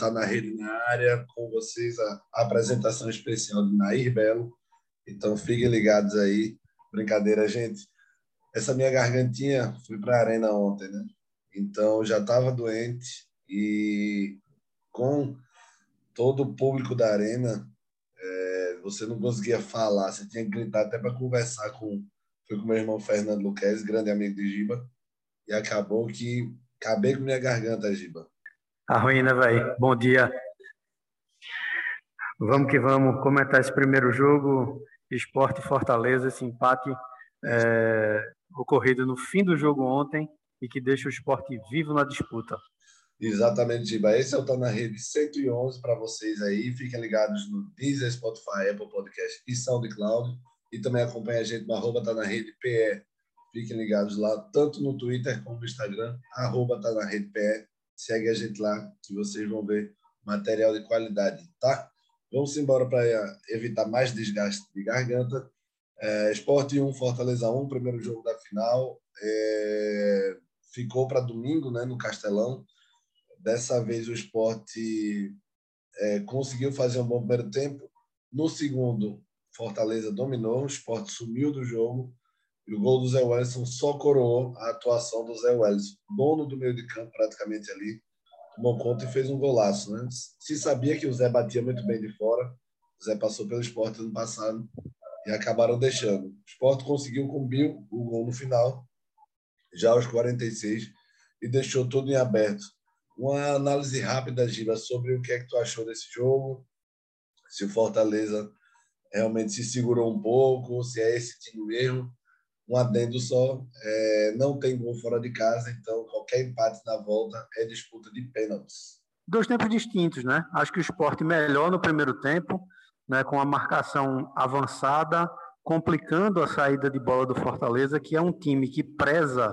tá na rede na área com vocês a, apresentação especial de Nair Belo. Então fiquem ligados aí. Brincadeira, gente. Essa minha gargantinha fui para a arena ontem, né? Então já estava doente e com todo o público da arena, é, você não conseguia falar, você tinha que gritar até para conversar com, foi com meu irmão Fernando Luquez, grande amigo de Giba, e acabou que acabei com minha garganta, Giba. A tá ruína, velho. Bom dia. Vamos que vamos comentar esse primeiro jogo, Esporte Fortaleza, esse empate é, ocorrido no fim do jogo ontem e que deixa o esporte vivo na disputa. Exatamente, Giba. Esse é o Tá na Rede 111 para vocês aí. Fiquem ligados no Deezer, Spotify, Apple Podcast e SoundCloud. E também acompanhem a gente no arroba Tá na Rede PE. Fiquem ligados lá, tanto no Twitter como no Instagram, arroba Tá na Rede PE. Segue a gente lá, que vocês vão ver material de qualidade, tá? Vamos embora para evitar mais desgaste de garganta. É, Esporte 1, Fortaleza 1, primeiro jogo da final. É, ficou para domingo, né, no Castelão. Dessa vez o esporte é, conseguiu fazer um bom primeiro tempo. No segundo, Fortaleza dominou, o esporte sumiu do jogo. E o gol do Zé Wellison só coroou a atuação do Zé Wellison, dono do meio de campo praticamente ali. Tomou conta e fez um golaço. Né? Se sabia que o Zé batia muito bem de fora, o Zé passou pelo esporte ano passado e acabaram deixando. O esporte conseguiu com o Bill o gol no final, já aos 46, e deixou tudo em aberto. Uma análise rápida, Giba, sobre o que é que tu achou desse jogo, se o Fortaleza realmente se segurou um pouco, se é esse time mesmo. Um adendo só, é, não tem gol fora de casa, então qualquer empate na volta é disputa de pênaltis. Dois tempos distintos, né? Acho que o esporte melhor no primeiro tempo, né, com a marcação avançada, complicando a saída de bola do Fortaleza, que é um time que preza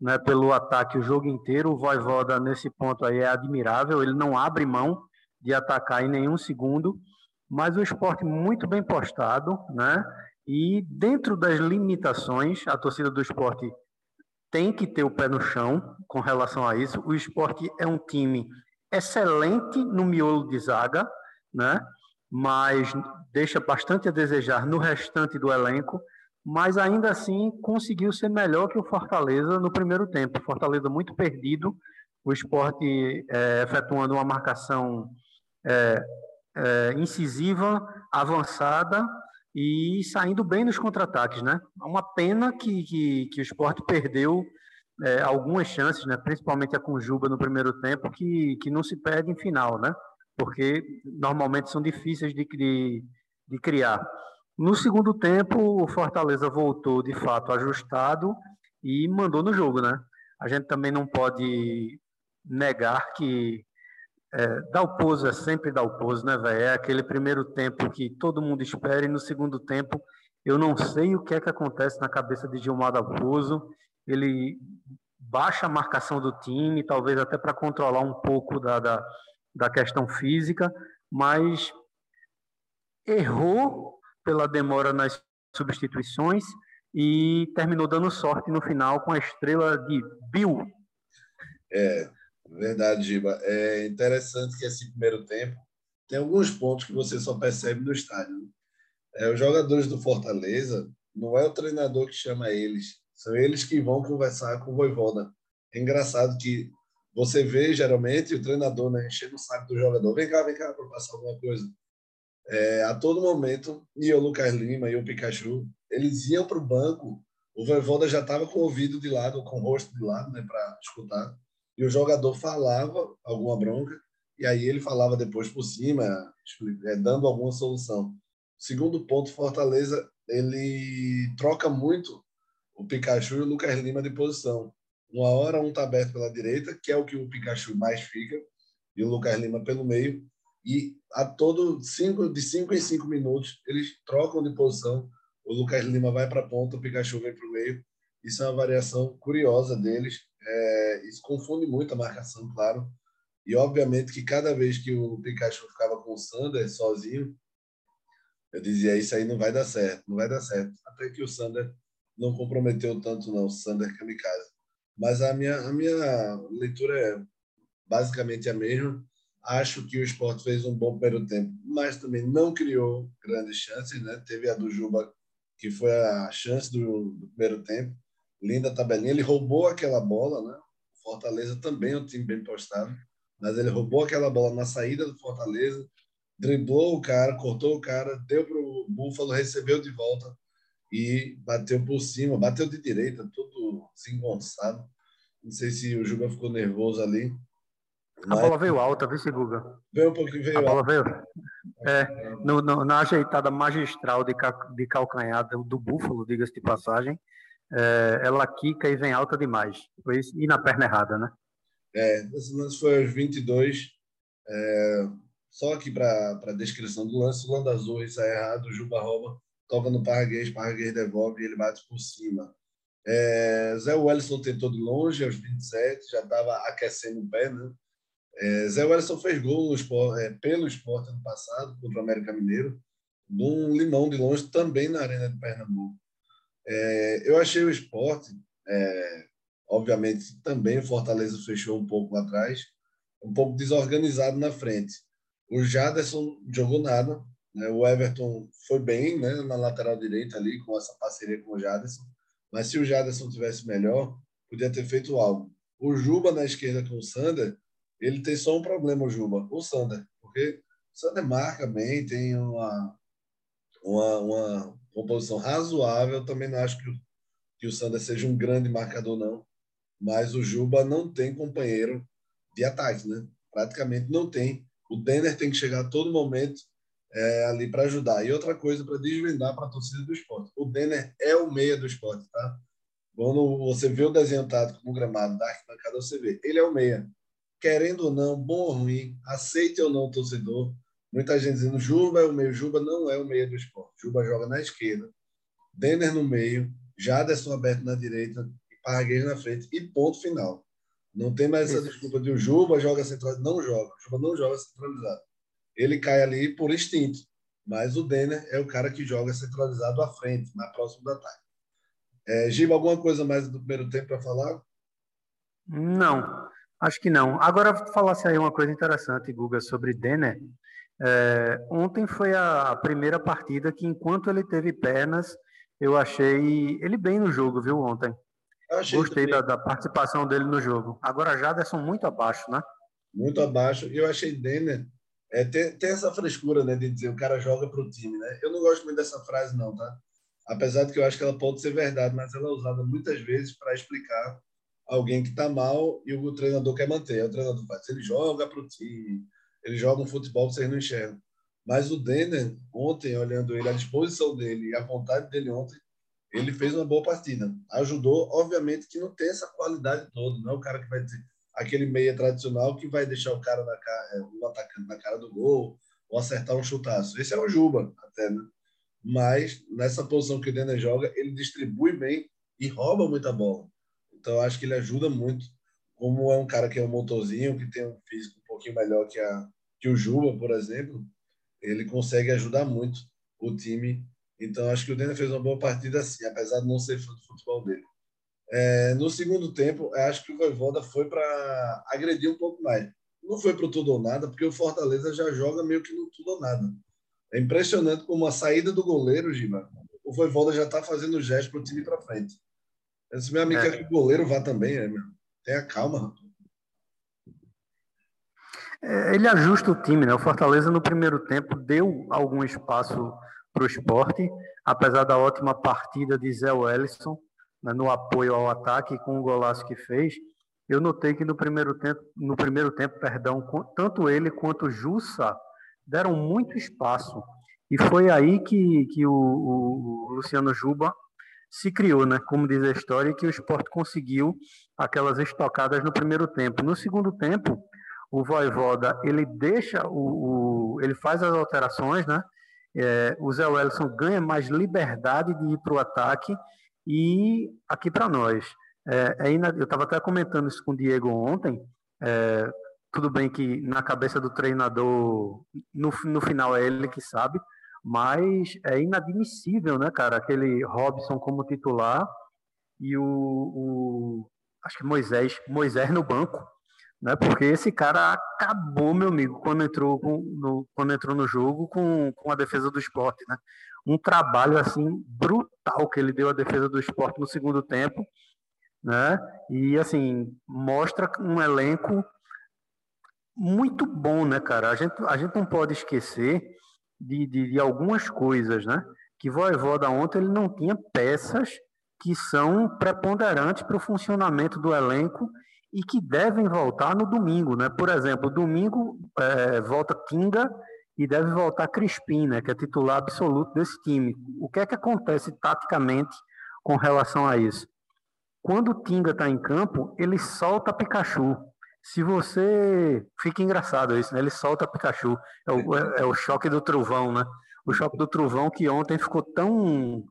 né, pelo ataque o jogo inteiro. O Voivoda, nesse ponto aí, é admirável, ele não abre mão de atacar em nenhum segundo, mas o esporte muito bem postado, né? E dentro das limitações, a torcida do esporte tem que ter o pé no chão com relação a isso. O esporte é um time excelente no miolo de zaga, né? mas deixa bastante a desejar no restante do elenco, mas ainda assim conseguiu ser melhor que o Fortaleza no primeiro tempo. Fortaleza muito perdido, o esporte é, efetuando uma marcação é, é, incisiva, avançada e saindo bem nos contra-ataques, né? Uma pena que, que, que o esporte perdeu é, algumas chances, né? principalmente a Conjuba no primeiro tempo, que, que não se perde em final, né? porque normalmente são difíceis de, de, de criar. No segundo tempo, o Fortaleza voltou de fato ajustado e mandou no jogo, né? A gente também não pode negar que é, Dalpozo é sempre Dalpozo, né, velho? É aquele primeiro tempo que todo mundo espera e no segundo tempo eu não sei o que é que acontece na cabeça de Gilmar Dalpozo. Ele baixa a marcação do time, talvez até para controlar um pouco da, da, da questão física, mas errou pela demora nas substituições e terminou dando sorte no final com a estrela de Bill. É, verdade, Giba. É interessante que esse primeiro tempo tem alguns pontos que você só percebe no estádio. Né? É, os jogadores do Fortaleza, não é o treinador que chama eles, são eles que vão conversar com o Voivoda. É engraçado que você vê geralmente o treinador né, enchendo o saco do jogador, vem cá, vem cá para passar alguma coisa. É, a todo momento, e o Lucas Lima e o Pikachu, eles iam para o banco, o Voivoda já estava com o ouvido de lado, com o rosto de lado, né, para escutar, e o jogador falava alguma bronca, e aí ele falava depois por cima, é, dando alguma solução. Segundo ponto, Fortaleza, ele troca muito o Pikachu e o Lucas Lima de posição. Uma hora um está aberto pela direita, que é o que o Pikachu mais fica, e o Lucas Lima pelo meio. E a todo cinco, de cinco em cinco minutos eles trocam de posição. O Lucas Lima vai para a ponta, o Pikachu vem para o meio. Isso é uma variação curiosa deles. É, isso confunde muito a marcação, claro. E obviamente que cada vez que o Pikachu ficava com o Sander sozinho, eu dizia: Isso aí não vai dar certo, não vai dar certo. Até que o Sander não comprometeu tanto, não, o Sander Kamikaze. Mas a minha, a minha leitura é basicamente a mesma. Acho que o esporte fez um bom primeiro tempo, mas também não criou grandes chances. Né? Teve a do Juba, que foi a chance do, do primeiro tempo. Linda tabelinha. Ele roubou aquela bola, né? Fortaleza também é um time bem postado, mas ele roubou aquela bola na saída do Fortaleza, driblou o cara, cortou o cara, deu para o Búfalo, recebeu de volta e bateu por cima, bateu de direita, tudo desengonçado. Não sei se o Juba ficou nervoso ali. A bola veio alta, viu, Guga? Veio um pouquinho, veio A bola alta. veio. É, no, no, na ajeitada magistral de, ca- de calcanhar do, do Búfalo, diga-se de passagem, é, ela quica e vem alta demais. Isso, e na perna errada, né? É, esse lance foi aos 22. É, só aqui para a descrição do lance, o Lando Azul isso é errado, o Juba rouba, toca no Parraguês, Parraguês devolve e ele bate por cima. É, Zé Wellison tentou de longe, aos 27, já estava aquecendo o pé, né? É, Zé Wellison fez gol no Sport, é, pelo esporte ano passado, contra o América Mineiro, num limão de longe, também na Arena de Pernambuco. É, eu achei o esporte, é, obviamente, também o Fortaleza fechou um pouco atrás, um pouco desorganizado na frente. O Jaderson jogou nada, né? o Everton foi bem né? na lateral direita ali, com essa parceria com o Jaderson, mas se o Jaderson tivesse melhor, podia ter feito algo. O Juba na esquerda com o Sander, ele tem só um problema, o Juba, o Sander, porque o Sander marca bem, tem uma, uma, uma composição razoável, também não acho que o, que o Sander seja um grande marcador, não, mas o Juba não tem companheiro de ataque, né? Praticamente não tem. O Denner tem que chegar a todo momento é, ali para ajudar. E outra coisa para desvendar para a torcida do esporte: o Denner é o meia do esporte, tá? Quando você vê o desenho tático no gramado da arquibancada, você vê, ele é o meia. Querendo ou não, bom ou ruim, aceite ou não o torcedor. Muita gente dizendo Juba é o meio. Juba não é o meia do esporte. Juba joga na esquerda, Denner no meio, Jaderson aberto na direita e na frente. E ponto final. Não tem mais essa desculpa de o Juba joga centralizado. Não joga. O Juba não joga centralizado. Ele cai ali por instinto. Mas o Denner é o cara que joga centralizado à frente, mais próximo do ataque. É, Giba, alguma coisa mais do primeiro tempo para falar? Não, acho que não. Agora, falasse aí uma coisa interessante, Guga, sobre Denner. É, ontem foi a primeira partida que, enquanto ele teve pernas, eu achei ele bem no jogo, viu, ontem. Gostei da, da participação dele no jogo. Agora, Jaderson muito abaixo, né? muito abaixo. E eu achei Denner. É, tem, tem essa frescura né, de dizer o cara joga para o time. Né? Eu não gosto muito dessa frase, não, tá? Apesar de que eu acho que ela pode ser verdade, mas ela é usada muitas vezes para explicar alguém que está mal e o treinador quer manter. O treinador faz, ele joga para o time, ele joga um futebol que vocês não enxergam. Mas o Denner, ontem, olhando ele, a disposição dele e a vontade dele ontem, ele fez uma boa partida. Ajudou, obviamente, que não tem essa qualidade toda, não é o cara que vai dizer aquele meia tradicional que vai deixar o cara na cara, o atacante na cara do gol ou acertar um chutaço. Esse é o Juba, até, né? Mas nessa posição que o Denner joga, ele distribui bem e rouba muita bola. Então acho que ele ajuda muito. Como é um cara que é um motorzinho, que tem um físico um pouquinho melhor que, a, que o Juba, por exemplo, ele consegue ajudar muito o time. Então acho que o Denner fez uma boa partida assim, apesar de não ser fã do futebol dele. É, no segundo tempo, eu acho que o Voivoda foi para agredir um pouco mais. Não foi para o tudo ou nada, porque o Fortaleza já joga meio que no tudo ou nada. É impressionante como a saída do goleiro, Giba, o Voivoda já está fazendo gesto para o time para frente. Esse meu amigo É. quer que o goleiro vá também, é, meu. Tenha calma, rapaz. É, Ele ajusta o time, né? O Fortaleza no primeiro tempo deu algum espaço para o esporte, apesar da ótima partida de Zé Wellison né, no apoio ao ataque com o golaço que fez. Eu notei que no primeiro tempo, no primeiro tempo, perdão, tanto ele quanto o Jussa deram muito espaço. E foi aí que, que o, o- o Luciano Juba se criou, né? Como diz a história, que o esporte conseguiu aquelas estocadas no primeiro tempo. No segundo tempo, o Voivoda ele deixa o, o- ele faz as alterações, né? É, o Zé Wellison ganha mais liberdade de ir para o ataque e aqui para nós é, é ina- eu estava até comentando isso com o Diego ontem. é, tudo bem que na cabeça do treinador no, no final é ele que sabe, mas é inadmissível, né, cara? Aquele Robson como titular e o, o acho que Moisés Moisés no banco né? Porque esse cara acabou, meu amigo, quando entrou no, quando entrou no jogo com, com a defesa do esporte, né? Um trabalho assim brutal que ele deu à defesa do esporte no segundo tempo, né? E assim mostra um elenco muito bom, né, cara? A gente, a gente não pode esquecer de, de, de algumas coisas, né? Que Voivoda ontem ele não tinha peças que são preponderantes para o funcionamento do elenco e que devem voltar no domingo, né? Por exemplo, domingo é, volta Tinga e deve voltar Crispim, né? Que é titular absoluto desse time. O que é que acontece taticamente com relação a isso? Quando o Tinga está em campo, ele solta Pikachu. Se você. Fica engraçado isso, né? Ele solta Pikachu. É o, é, é o choque do trovão, né? O choque do trovão que ontem ficou tão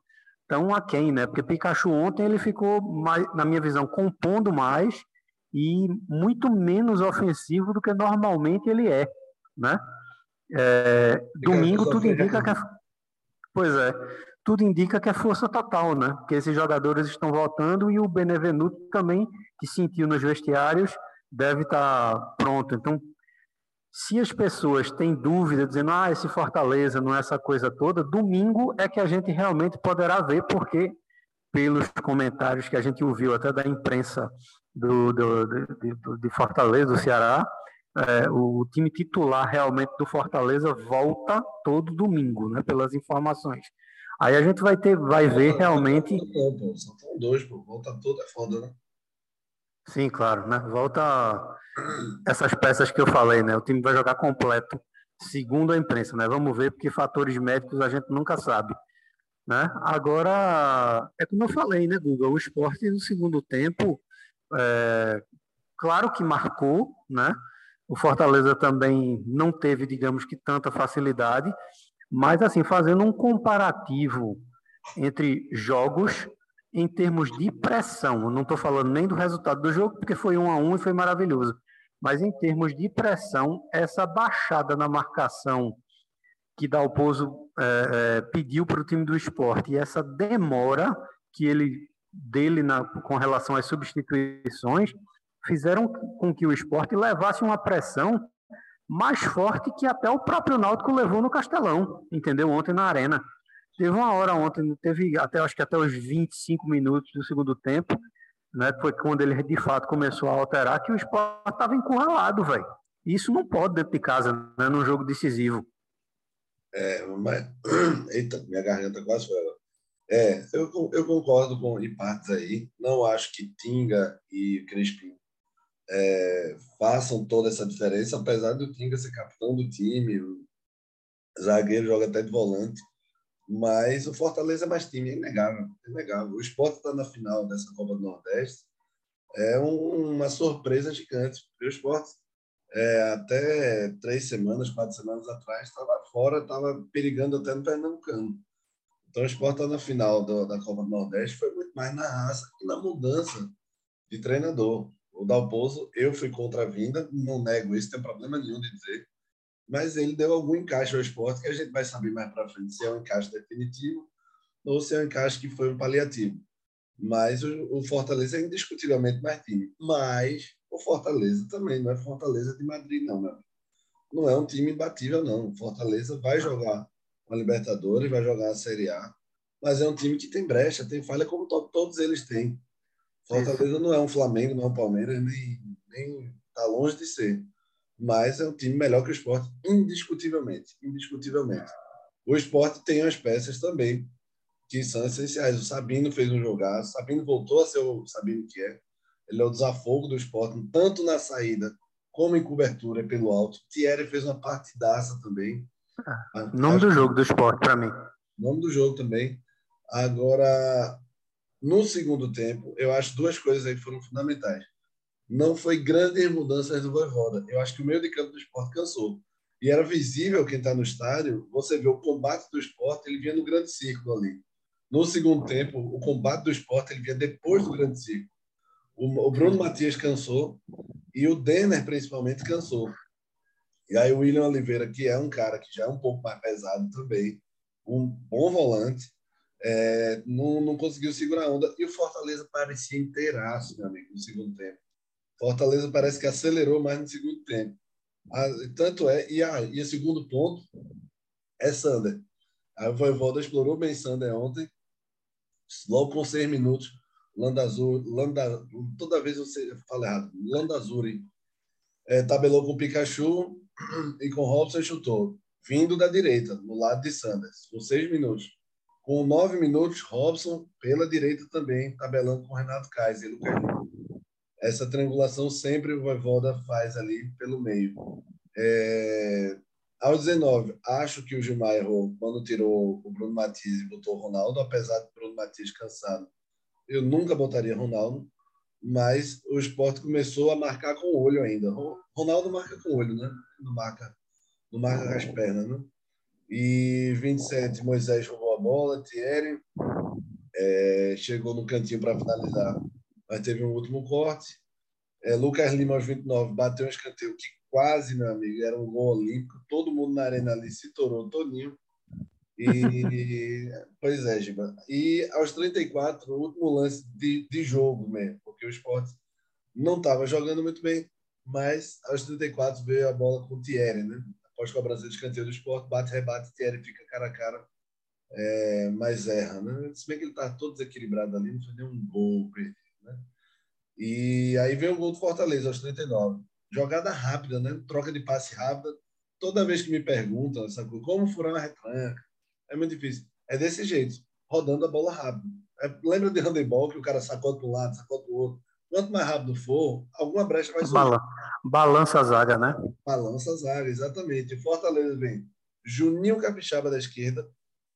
tão aquém, né? Porque Pikachu ontem ele ficou, mais, na minha visão, compondo mais e muito menos ofensivo do que normalmente ele é, né? É, domingo tudo indica que é, pois é, tudo indica que é força total, né? Que esses jogadores estão voltando e o Benevenuto também que sentiu nos vestiários deve estar pronto. Então, se as pessoas têm dúvida, dizendo, ah, esse Fortaleza não é essa coisa toda, domingo é que a gente realmente poderá ver, porque pelos comentários que a gente ouviu até da imprensa do, do, do de Fortaleza, do Ceará, é, o time titular realmente do Fortaleza volta todo domingo, né, pelas informações. Aí a gente vai ter, vai ver realmente. São dois, pô. Volta todo é foda, né? Sim, claro, né? Volta essas peças que eu falei, né? O time vai jogar completo, segundo a imprensa, né? Vamos ver, porque fatores médicos a gente nunca sabe. Né? Agora, é como eu falei, né, Google? O esporte no segundo tempo, é, claro que marcou, né? O Fortaleza também não teve, digamos que, tanta facilidade, mas, assim, fazendo um comparativo entre jogos em termos de pressão, eu não estou falando nem do resultado do jogo, porque foi um a um e foi maravilhoso, mas em termos de pressão, essa baixada na marcação que Dalpozo é, é, pediu para o time do esporte e essa demora que ele dele na, com relação às substituições fizeram com que o esporte levasse uma pressão mais forte que até o próprio Náutico levou no Castelão, entendeu? Ontem na arena. Teve uma hora ontem, teve até acho que até os 25 minutos do segundo tempo, né? Foi quando ele de fato começou a alterar que o esporte estava encurralado, velho. Isso não pode dentro de casa, né? Num jogo decisivo. É, mas... Eita, minha garganta quase foi. É, eu, eu concordo com em partes aí. Não acho que Tinga e Crispim é, façam toda essa diferença, apesar do Tinga ser capitão do time, zagueiro joga até de volante. Mas o Fortaleza é mais time, é inegável. É inegável. O Sport está na final dessa Copa do Nordeste. É um, uma surpresa gigante. O Sport, é, até três semanas, quatro semanas atrás, estava fora, estava perigando até no Pernambucano. Então o Sport está na final do, da Copa do Nordeste. Foi muito mais na raça que na mudança de treinador. O Dalpozo, eu fui contra a vinda, não nego isso, tem problema nenhum de dizer mas ele deu algum encaixe ao esporte que a gente vai saber mais para frente se é um encaixe definitivo ou se é um encaixe que foi um paliativo. Mas o Fortaleza é indiscutivelmente mais time. Mas o Fortaleza também não é Fortaleza de Madrid, não, meu. Não é um time imbatível, não. Fortaleza vai jogar a Libertadores, vai jogar a Série A, mas é um time que tem brecha, tem falha, como to todos eles têm. Fortaleza não é um Flamengo, não é um Palmeiras, nem, nem tá longe de ser mas é um time melhor que o esporte, indiscutivelmente. Indiscutivelmente. O esporte tem as peças também que são essenciais. O Sabino fez um jogar, o Sabino voltou a ser o Sabino que é. Ele é o desafogo do esporte, tanto na saída como em cobertura pelo alto. Thierry fez uma partidaça também. Ah, nome do jogo do esporte para mim. Nome do jogo também. Agora, no segundo tempo, eu acho duas coisas aí que foram fundamentais não foi grandes mudanças do Voivoda. Eu acho que o meio de campo do esporte cansou. E era visível quem está no estádio, você vê o combate do esporte, ele vinha no grande círculo ali. No segundo tempo, o combate do esporte ele vinha depois do grande círculo. O, Bruno Matias cansou e o Denner, principalmente, cansou. E aí o William Oliveira, que é um cara que já é um pouco mais pesado também, um bom volante, é, não, não conseguiu segurar a onda. E o Fortaleza parecia inteiraço, meu amigo, no segundo tempo Fortaleza parece que acelerou mais no segundo tempo. Ah, tanto é, e, ah, e o segundo ponto é Sander. A Voivoda explorou bem Sander ontem, logo com seis minutos. Landazuri, Landa, toda vez eu falo errado, Landazuri é, tabelou com Pikachu e com Robson chutou, vindo da direita, no lado de Sanders, com seis minutos. Com nove minutos, Robson pela direita também, tabelando com Renato Kaiser Lucas Essa triangulação sempre o Voivoda faz ali pelo meio. É... Aos 19, acho que o Gilmar errou quando tirou o Bruno Matias e botou o Ronaldo, apesar do Bruno Matias cansado. Eu nunca botaria Ronaldo, mas o esporte começou a marcar com o olho ainda. Ronaldo marca com o olho, né? Não marca, não marca com as pernas, né? E 27, Moisés roubou a bola, Thierry é, chegou no cantinho para finalizar, mas teve um último corte. É, Lucas Lima, aos 29, bateu um escanteio que quase, meu amigo, era um gol olímpico. Todo mundo na arena ali se torou todinho. E, pois é, Giba. E aos 34, o último lance de, de jogo mesmo, porque o esporte não estava jogando muito bem, mas aos 34 veio a bola com o Thierry, né? Após cobrança de escanteio do esporte, bate, rebate, Thierry fica cara a cara, é, mas erra, né? Se bem que ele está todo desequilibrado ali, não foi nenhum gol perdido, né? E aí vem o gol do Fortaleza aos 39. Jogada rápida, né? Troca de passe rápida. Toda vez que me perguntam como furar na retranca, é muito difícil. É desse jeito, rodando a bola rápido. É, lembra de handebol que o cara sacode para um lado, sacode para o outro. Quanto mais rápido for, alguma brecha vai surgir. Balança a zaga, né? Balança a zaga, exatamente. Fortaleza vem Juninho Capixaba da esquerda,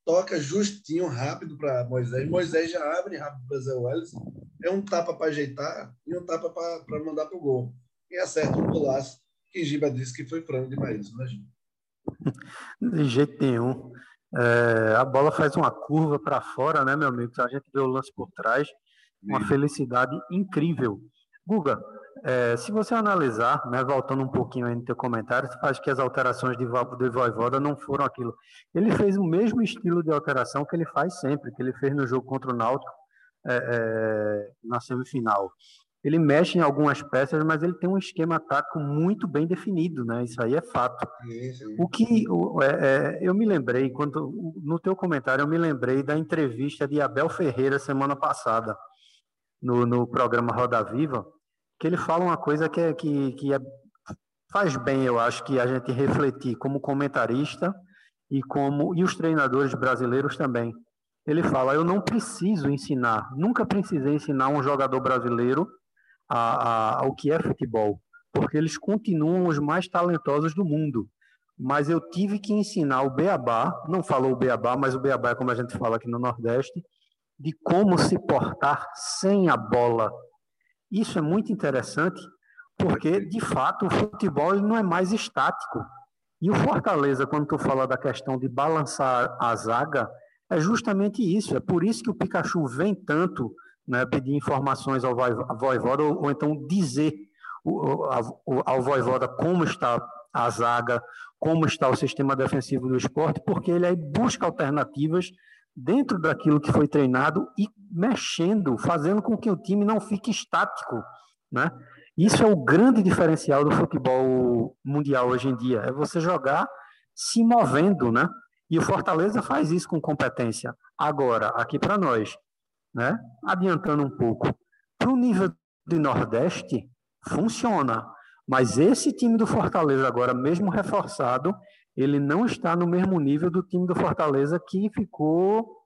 toca justinho, rápido para Moisés. Moisés já abre rápido para Zé Welles. É um tapa para ajeitar e um tapa para mandar para o gol. E acerta um golaço que Giba disse que foi frango demais, imagina. De jeito nenhum. É, a bola faz uma curva para fora, né, meu amigo? A gente vê o lance por trás, uma felicidade incrível. Guga, é, se você analisar, né, voltando um pouquinho aí no teu comentário, você faz que as alterações de, de Voivoda não foram aquilo. Ele fez o mesmo estilo de alteração que ele faz sempre, que ele fez no jogo contra o Náutico é, é, na semifinal ele mexe em algumas peças, mas ele tem um esquema tático muito bem definido, né? Isso aí é fato. O que o, é, é, eu me lembrei, quando no teu comentário, eu me lembrei da entrevista de Abel Ferreira semana passada no, no programa Roda Viva, que ele fala uma coisa que, é, que, que é, faz bem, eu acho, que a gente refletir como comentarista e como e os treinadores brasileiros também. Ele fala: eu não preciso ensinar, nunca precisei ensinar um jogador brasileiro a, a, ao que é futebol, porque eles continuam os mais talentosos do mundo. Mas eu tive que ensinar o beabá, não falou o beabá, mas o beabá é como a gente fala aqui no Nordeste, de como se portar sem a bola. Isso é muito interessante, porque, de fato, o futebol não é mais estático. E o Fortaleza, quando tu fala da questão de balançar a zaga, é justamente isso. É por isso que o Pikachu vem tanto né, pedir informações ao Voivoda ou, ou então dizer ao Voivoda como está a zaga, como está o sistema defensivo do esporte, porque ele aí busca alternativas dentro daquilo que foi treinado e mexendo, fazendo com que o time não fique estático, né? Isso é o grande diferencial do futebol mundial hoje em dia, é você jogar se movendo, né? E o Fortaleza faz isso com competência. Agora, aqui para nós, né? Adiantando um pouco, para o nível de Nordeste, funciona. Mas esse time do Fortaleza agora, mesmo reforçado, ele não está no mesmo nível do time do Fortaleza que ficou,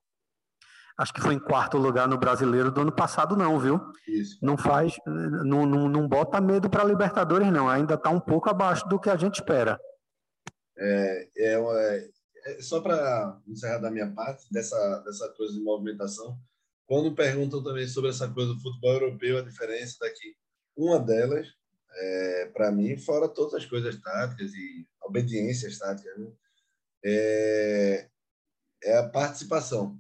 acho que foi em quarto lugar no Brasileiro do ano passado, não, viu? Isso. Não faz, não, não, não bota medo para Libertadores, não. Ainda está um pouco abaixo do que a gente espera. É, é, é, é só para encerrar da minha parte dessa dessa coisa de movimentação. Quando perguntam também sobre essa coisa do futebol europeu, a diferença daqui, uma delas, é, para mim, fora todas as coisas táticas e obediências táticas, né? é, é, a participação,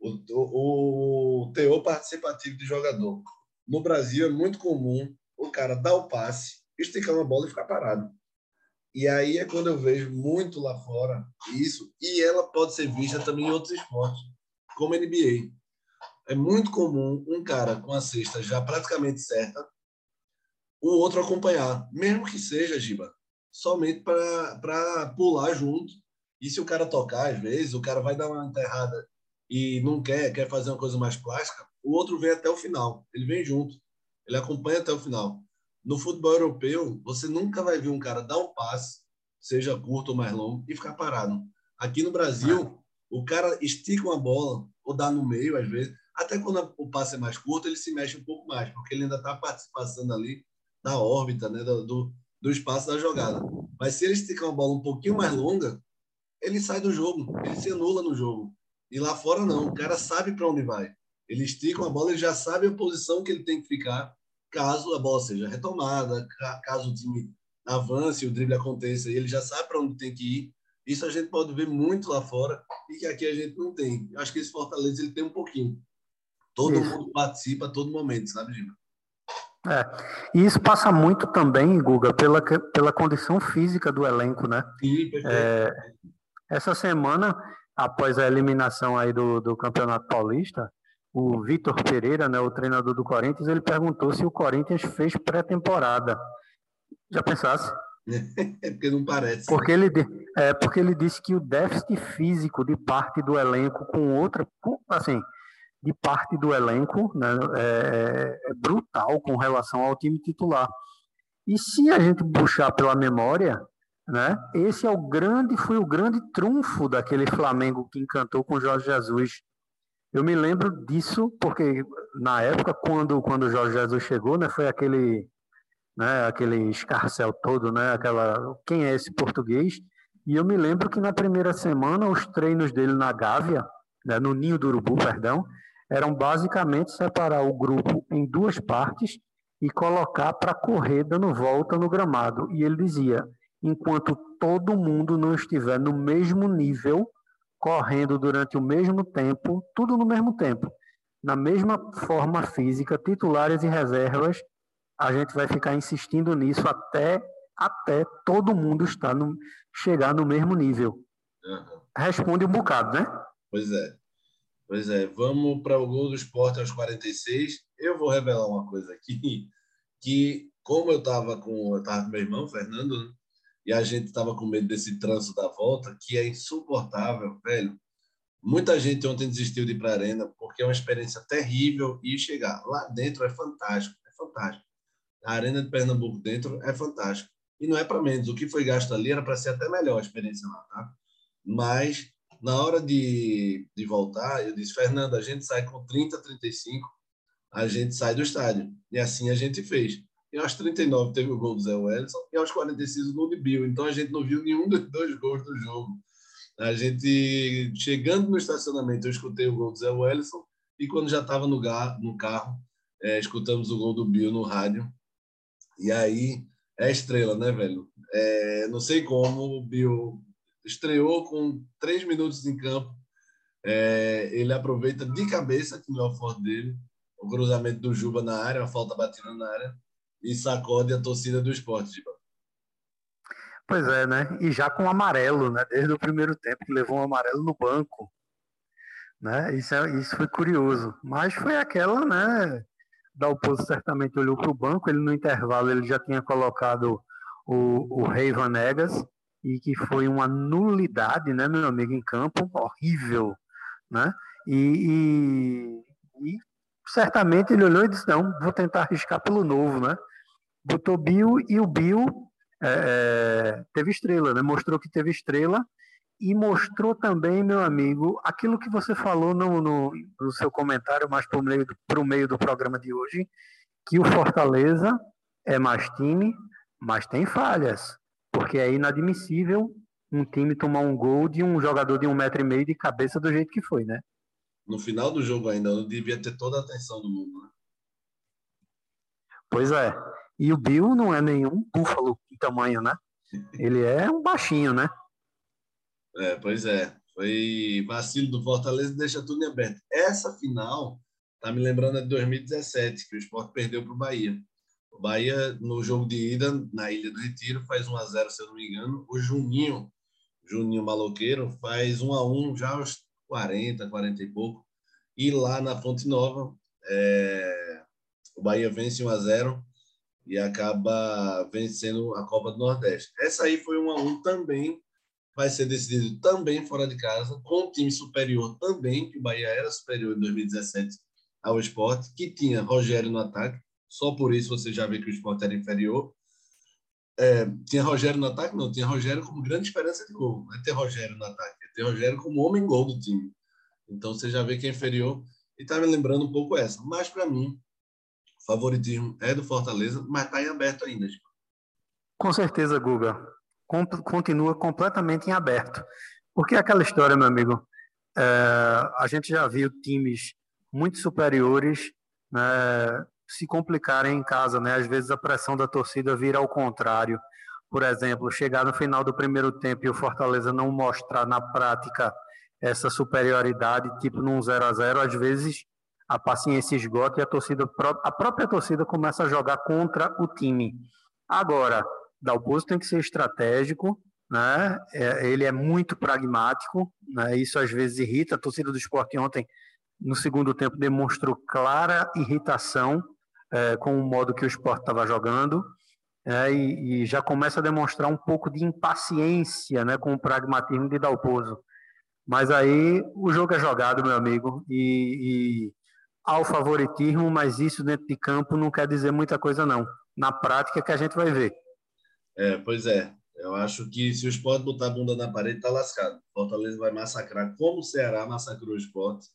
o, o, o teor participativo de jogador. No Brasil é muito comum o cara dar o passe, esticar uma bola e ficar parado. E aí é quando eu vejo muito lá fora isso, e ela pode ser vista também em outros esportes, como NBA é muito comum um cara com a cesta já praticamente certa o outro acompanhar, mesmo que seja, Giba, somente para pular junto. E se o cara tocar, às vezes, o cara vai dar uma enterrada e não quer, quer fazer uma coisa mais plástica, o outro vem até o final, ele vem junto, ele acompanha até o final. No futebol europeu, você nunca vai ver um cara dar um passe, seja curto ou mais longo, e ficar parado. Aqui no Brasil, o cara estica uma bola, ou dá no meio, às vezes, até quando o passe é mais curto, ele se mexe um pouco mais, porque ele ainda está participando ali da órbita, né, do, do espaço da jogada. Mas se ele esticar uma bola um pouquinho mais longa, ele sai do jogo, ele se anula no jogo. E lá fora não, o cara sabe para onde vai. Ele estica uma bola, ele já sabe a posição que ele tem que ficar caso a bola seja retomada, caso o time avance, o drible aconteça, ele já sabe para onde tem que ir. Isso a gente pode ver muito lá fora e que aqui a gente não tem. Acho que esse Fortaleza ele tem um pouquinho. Todo Isso. mundo participa a todo momento, sabe, Gima? É. E isso passa muito também, Guga, pela, pela condição física do elenco, né? Sim, perfeito. É, essa semana, após a eliminação aí do, do Campeonato Paulista, o Vitor Pereira, né, o treinador do Corinthians, ele perguntou se o Corinthians fez pré-temporada. Já pensasse? É porque não parece. Porque ele, é, porque ele disse que o déficit físico de parte do elenco com outra, com, assim, de parte do elenco né, é, é, brutal com relação ao time titular. E se a gente puxar pela memória, né, esse é o grande, foi o grande trunfo daquele Flamengo que encantou com Jorge Jesus. Eu me lembro disso porque na época quando quando Jorge Jesus chegou, né, foi aquele né, aquele escarcel todo, né, aquela quem é esse português? E eu me lembro que na primeira semana os treinos dele na Gávea, né, no Ninho do Urubu, perdão, eram basicamente separar o grupo em duas partes e colocar para correr dando volta no gramado. E ele dizia: enquanto todo mundo não estiver no mesmo nível, correndo durante o mesmo tempo, tudo no mesmo tempo, na mesma forma física, titulares e reservas, a gente vai ficar insistindo nisso até até todo mundo estar no, chegar no mesmo nível. Uhum. Responde um bocado, né? Pois é. Pois é, vamos para o gol do esporte aos 46. Eu vou revelar uma coisa aqui, que como eu estava com, tava com meu irmão, Fernando, né? e a gente estava com medo desse trânsito da volta, que é insuportável, velho. Muita gente ontem desistiu de ir para a arena porque é uma experiência terrível e chegar lá dentro é fantástico, é fantástico. A arena de Pernambuco dentro é fantástico. E não é para menos, o que foi gasto ali era para ser até melhor a experiência lá, tá? Mas na hora de, de voltar, eu disse, Fernando, a gente sai com 30, 35, a gente sai do estádio. E assim a gente fez. E aos 39 teve o gol do Zé Wellison e aos 46 o gol de Bill. Então a gente não viu nenhum dos dois gols do jogo. A gente, chegando no estacionamento, eu escutei o gol do Zé Wellison e quando já estava no, no carro, é, escutamos o gol do Bill no rádio. E aí é estrela, né, velho? É, não sei como o Bill estreou com três minutos em campo. É, ele aproveita de cabeça, que não é o forte dele, o cruzamento do Juba na área, a falta batida na área, e sacode a torcida do esporte, Giba. Pois é, né? E já com amarelo, né? Desde o primeiro tempo levou um amarelo no banco. Né? Isso, é, isso foi curioso. Mas foi aquela, né? Dalpozo certamente olhou para o banco, ele no intervalo ele já tinha colocado o, o Rei Vanegas, e que foi uma nulidade, né, meu amigo, em campo, horrível, né? E, e, e, certamente ele olhou e disse, não, vou tentar arriscar pelo novo, né? Botou Bill e o Bill é, é, teve estrela, né? Mostrou que teve estrela e mostrou também, meu amigo, aquilo que você falou no, no, no seu comentário, mais para o meio, do, meio do programa de hoje, que o Fortaleza é mais time, mas tem falhas porque é inadmissível um time tomar um gol de um jogador de um metro e meio de cabeça do jeito que foi, né? No final do jogo ainda, não devia ter toda a atenção do mundo, né? Pois é. E o Bill não é nenhum búfalo em tamanho, né? Ele é um baixinho, né? É, pois é. Foi vacilo do Fortaleza deixa tudo em aberto. Essa final tá me lembrando de 2017, que o Sport perdeu para o Bahia. O Bahia, no jogo de ida, na Ilha do Retiro, faz 1 a 0 se eu não me engano. O Juninho, Juninho Maloqueiro, faz 1 a 1 já aos 40, 40 e pouco. E lá na Fonte Nova, é... o Bahia vence 1 a 0 e acaba vencendo a Copa do Nordeste. Essa aí foi um a um também, vai ser decidido também fora de casa, com um time superior também, que o Bahia era superior em 2017 ao esporte, que tinha Rogério no ataque, só por isso você já vê que o esporte era inferior. É, tinha Rogério no ataque? Não, tinha Rogério como grande esperança de gol. Não é ter Rogério no ataque, é ter Rogério como homem-gol do time. Então você já vê que é inferior. E está me lembrando um pouco essa. Mas para mim, o favoritismo é do Fortaleza, mas está em aberto ainda. Tipo. Com certeza, Guga. Continua completamente em aberto. Porque aquela história, meu amigo, é, a gente já viu times muito superiores né, se complicarem em casa, né? Às vezes a pressão da torcida vira ao contrário. Por exemplo, chegar no final do primeiro tempo e o Fortaleza não mostrar na prática essa superioridade, tipo num 0 a 0 às vezes a paciência esgota e a torcida a própria torcida começa a jogar contra o time. Agora, Dalpozo tem que ser estratégico, né? É, ele é muito pragmático, né? Isso às vezes irrita a torcida do esporte ontem no segundo tempo demonstrou clara irritação é, com o modo que o esporte estava jogando é, e, e, já começa a demonstrar um pouco de impaciência né, com o pragmatismo de Dalpozo. Mas aí o jogo é jogado, meu amigo, e, e ao favoritismo, mas isso dentro de campo não quer dizer muita coisa, não. Na prática é que a gente vai ver. É, pois é. Eu acho que se o esporte botar a bunda na parede, tá lascado. Fortaleza vai massacrar, como o Ceará massacrou o esporte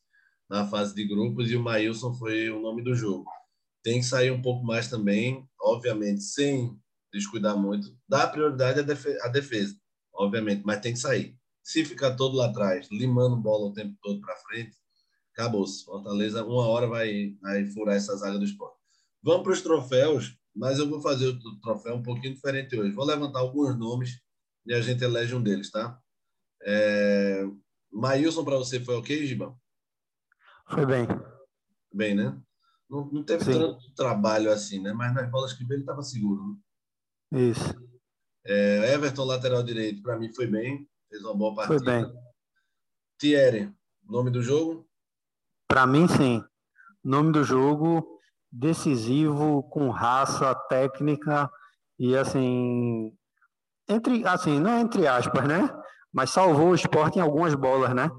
na fase de grupos, e o Maílson foi o nome do jogo. Tem que sair um pouco mais também, obviamente, sem descuidar muito. Dá prioridade à defesa, obviamente, mas tem que sair. Se ficar todo lá atrás, limando bola o tempo todo para frente, acabou-se. Fortaleza, uma hora vai, vai furar essa zaga do esporte. Vamos para os troféus, mas eu vou fazer o troféu um pouquinho diferente hoje. Vou levantar alguns nomes e a gente elege um deles, tá? É... Maílson, para você foi ok, Gibão? Foi bem. Bem, né? Não, não teve Sim. tanto trabalho assim, né? Mas nas bolas que veio ele estava seguro. Né? Isso. É, Everton, lateral direito, para mim foi bem. Fez uma boa partida. Foi bem. Thierry, nome do jogo? Para mim, sim. Nome do jogo, decisivo, com raça, técnica e assim. Entre, assim, não é entre aspas, né? Mas salvou o esporte em algumas bolas, né?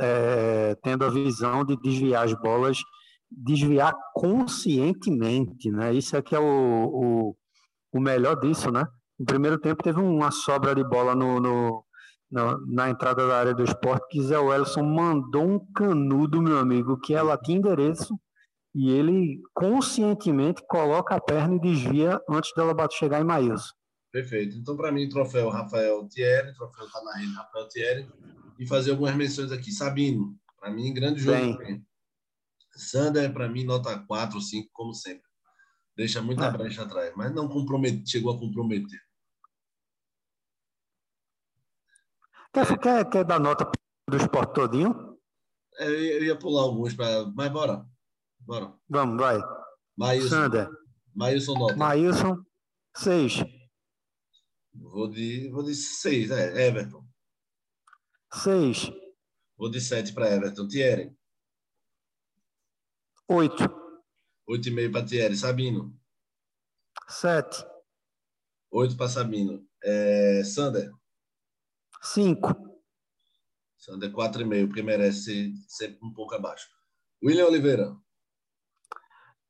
É, tendo a visão de desviar as bolas, desviar conscientemente, né? Isso é que é o, o, o melhor disso, né? No primeiro tempo teve uma sobra de bola no, no, na, na, entrada da área do esporte, que Zé Wellison mandou um canudo, meu amigo, que ela tinha endereço e ele conscientemente coloca a perna e desvia antes dela chegar em Maílson. Perfeito. Então, para mim, troféu Rafael Thierry, troféu tá na rede Rafael Thierry, e fazer algumas menções aqui. Sabino, para mim, grande jogo. Bem. Sander, para mim, nota 4 ou 5, como sempre. Deixa muita é. brecha atrás, mas não compromete, chegou a comprometer. Quer, quer, quer dar nota do esporte todinho? É, eu ia pular alguns, pra... mas bora. Bora. Vamos, vai. Maílson. Sander. Maílson nota. Maílson, 6. Vou de, vou de 6, é, Everton. 6. Vou de 7 para Everton. Thierry. 8. 8,5 para Thierry. Sabino. 7. 8 para Sabino. É, Sander. 5. Sander 4,5, porque merece ser um pouco abaixo. William Oliveira.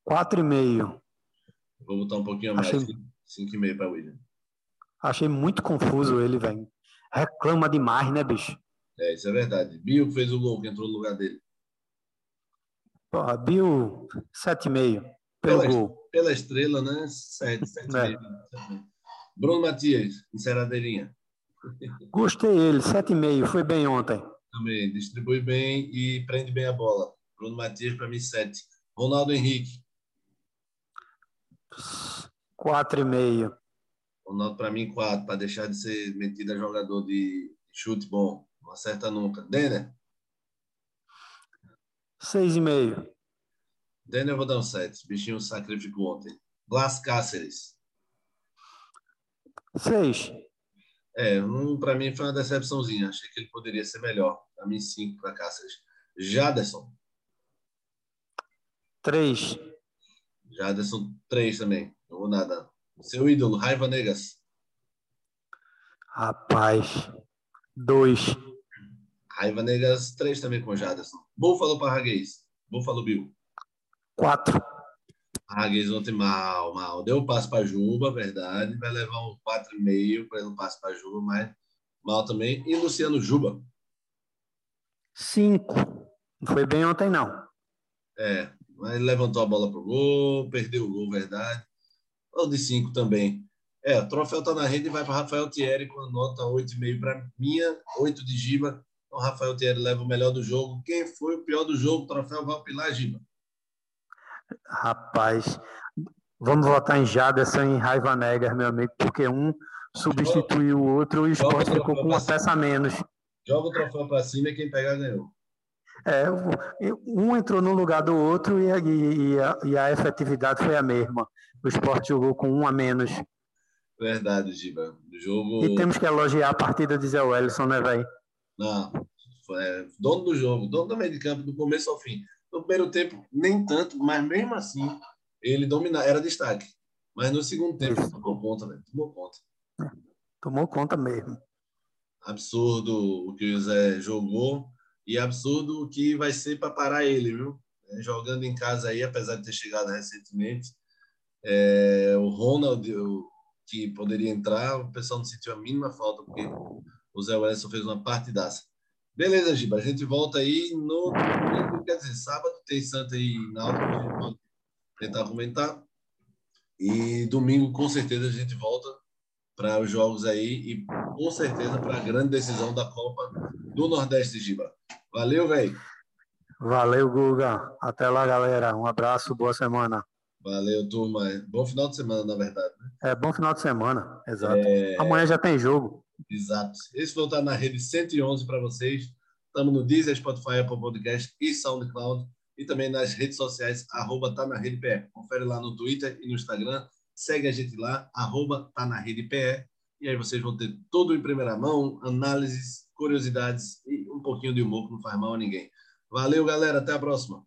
4,5. Vou botar um pouquinho mais. Achei... 5,5 para William. Achei muito confuso ele, velho. Reclama demais, né, bicho? É, isso é verdade. Bill fez o gol que entrou no lugar dele. Porra, Bill, 7,5 pelo pela, gol. Pela estrela, né? 7, 7,5. É. Bruno Matias, enceradeirinha. Gostei ele, 7,5. Foi bem ontem. Também, distribui bem e prende bem a bola. Bruno Matias, para mim, 7. Ronaldo Henrique. 4,5. Ronaldo, para mim, 4, para deixar de ser metido a jogador de chute bom. Não acerta nunca. Denner? 6,5. Denner eu vou dar um 7. Bichinho sacrificou ontem. Blas Cáceres. 6. É, um, para mim foi uma decepçãozinha. Achei que ele poderia ser melhor. Para mim, 5 para Cáceres. Jaderson. 3. Jaderson, 3 também. Vamos nada. Seu ídolo, Raiva Negas. Rapaz, dois. Raiva Negas, três também com Jaderson. Búfalo Parraguês. Búfalo Bill. Quatro. Parraguês ontem mal, mal. Deu um passo para Juba, verdade. Vai levar um 4,5 para ele um passo para Juba, mas mal também. E Luciano Juba. Cinco. Não foi bem ontem, não. É, mas levantou a bola pro gol, perdeu o gol, verdade. Ou de cinco também. É, o troféu tá na rede e vai para Rafael Thierry com nota 8,5 para minha, 8 de Giba. Então, Rafael Thierry leva o melhor do jogo. Quem foi o pior do jogo? O troféu vai Pilar Giba. Rapaz, vamos votar em Jaderson e Raiva Negas, meu amigo, porque um substituiu o outro e o esporte ficou com uma peça a menos. Joga o troféu para cima e quem pegar ganhou. É, um entrou no lugar do outro e, e, a, e a efetividade foi a mesma. O esporte jogou com um a menos. Verdade, Giba. Jogo... E temos que elogiar a partida de Zé Wellison, né, velho? Não, é, dono do jogo, dono do meio de campo, do começo ao fim. No primeiro tempo, nem tanto, mas mesmo assim, ele dominava, era destaque. Mas no segundo tempo, Isso. tomou conta, velho. Tomou conta. Tomou conta mesmo. Absurdo o que o Zé jogou e absurdo o que vai ser para parar ele, viu? É, jogando em casa aí, apesar de ter chegado recentemente. É, o Ronald, o, que poderia entrar, o pessoal não sentiu a mínima falta, porque o Zé Wellington fez uma partidaça. Beleza, Giba, a gente volta aí no quer dizer, sábado tem Santa e Náutico, a gente pode tentar comentar. E domingo, com certeza, a gente volta para os jogos aí e com certeza para a grande decisão da Copa do Nordeste, Giba. Valeu, velho. Valeu, Guga. Até lá, galera. Um abraço, boa semana. Valeu, turma. Bom final de semana, na verdade. Né? É, bom final de semana, exato. É... Amanhã já tem jogo. Exato. Esse foi estar na rede 111 para vocês. Estamos no Deezer, Spotify, Apple Podcast e SoundCloud. E também nas redes sociais, arroba tá na rede PE. Confere lá no Twitter e no Instagram. Segue a gente lá, arroba tá na rede PE. E aí vocês vão ter tudo em primeira mão, análises, curiosidades e um pouquinho de humor que não faz mal a ninguém. Valeu, galera. Até a próxima.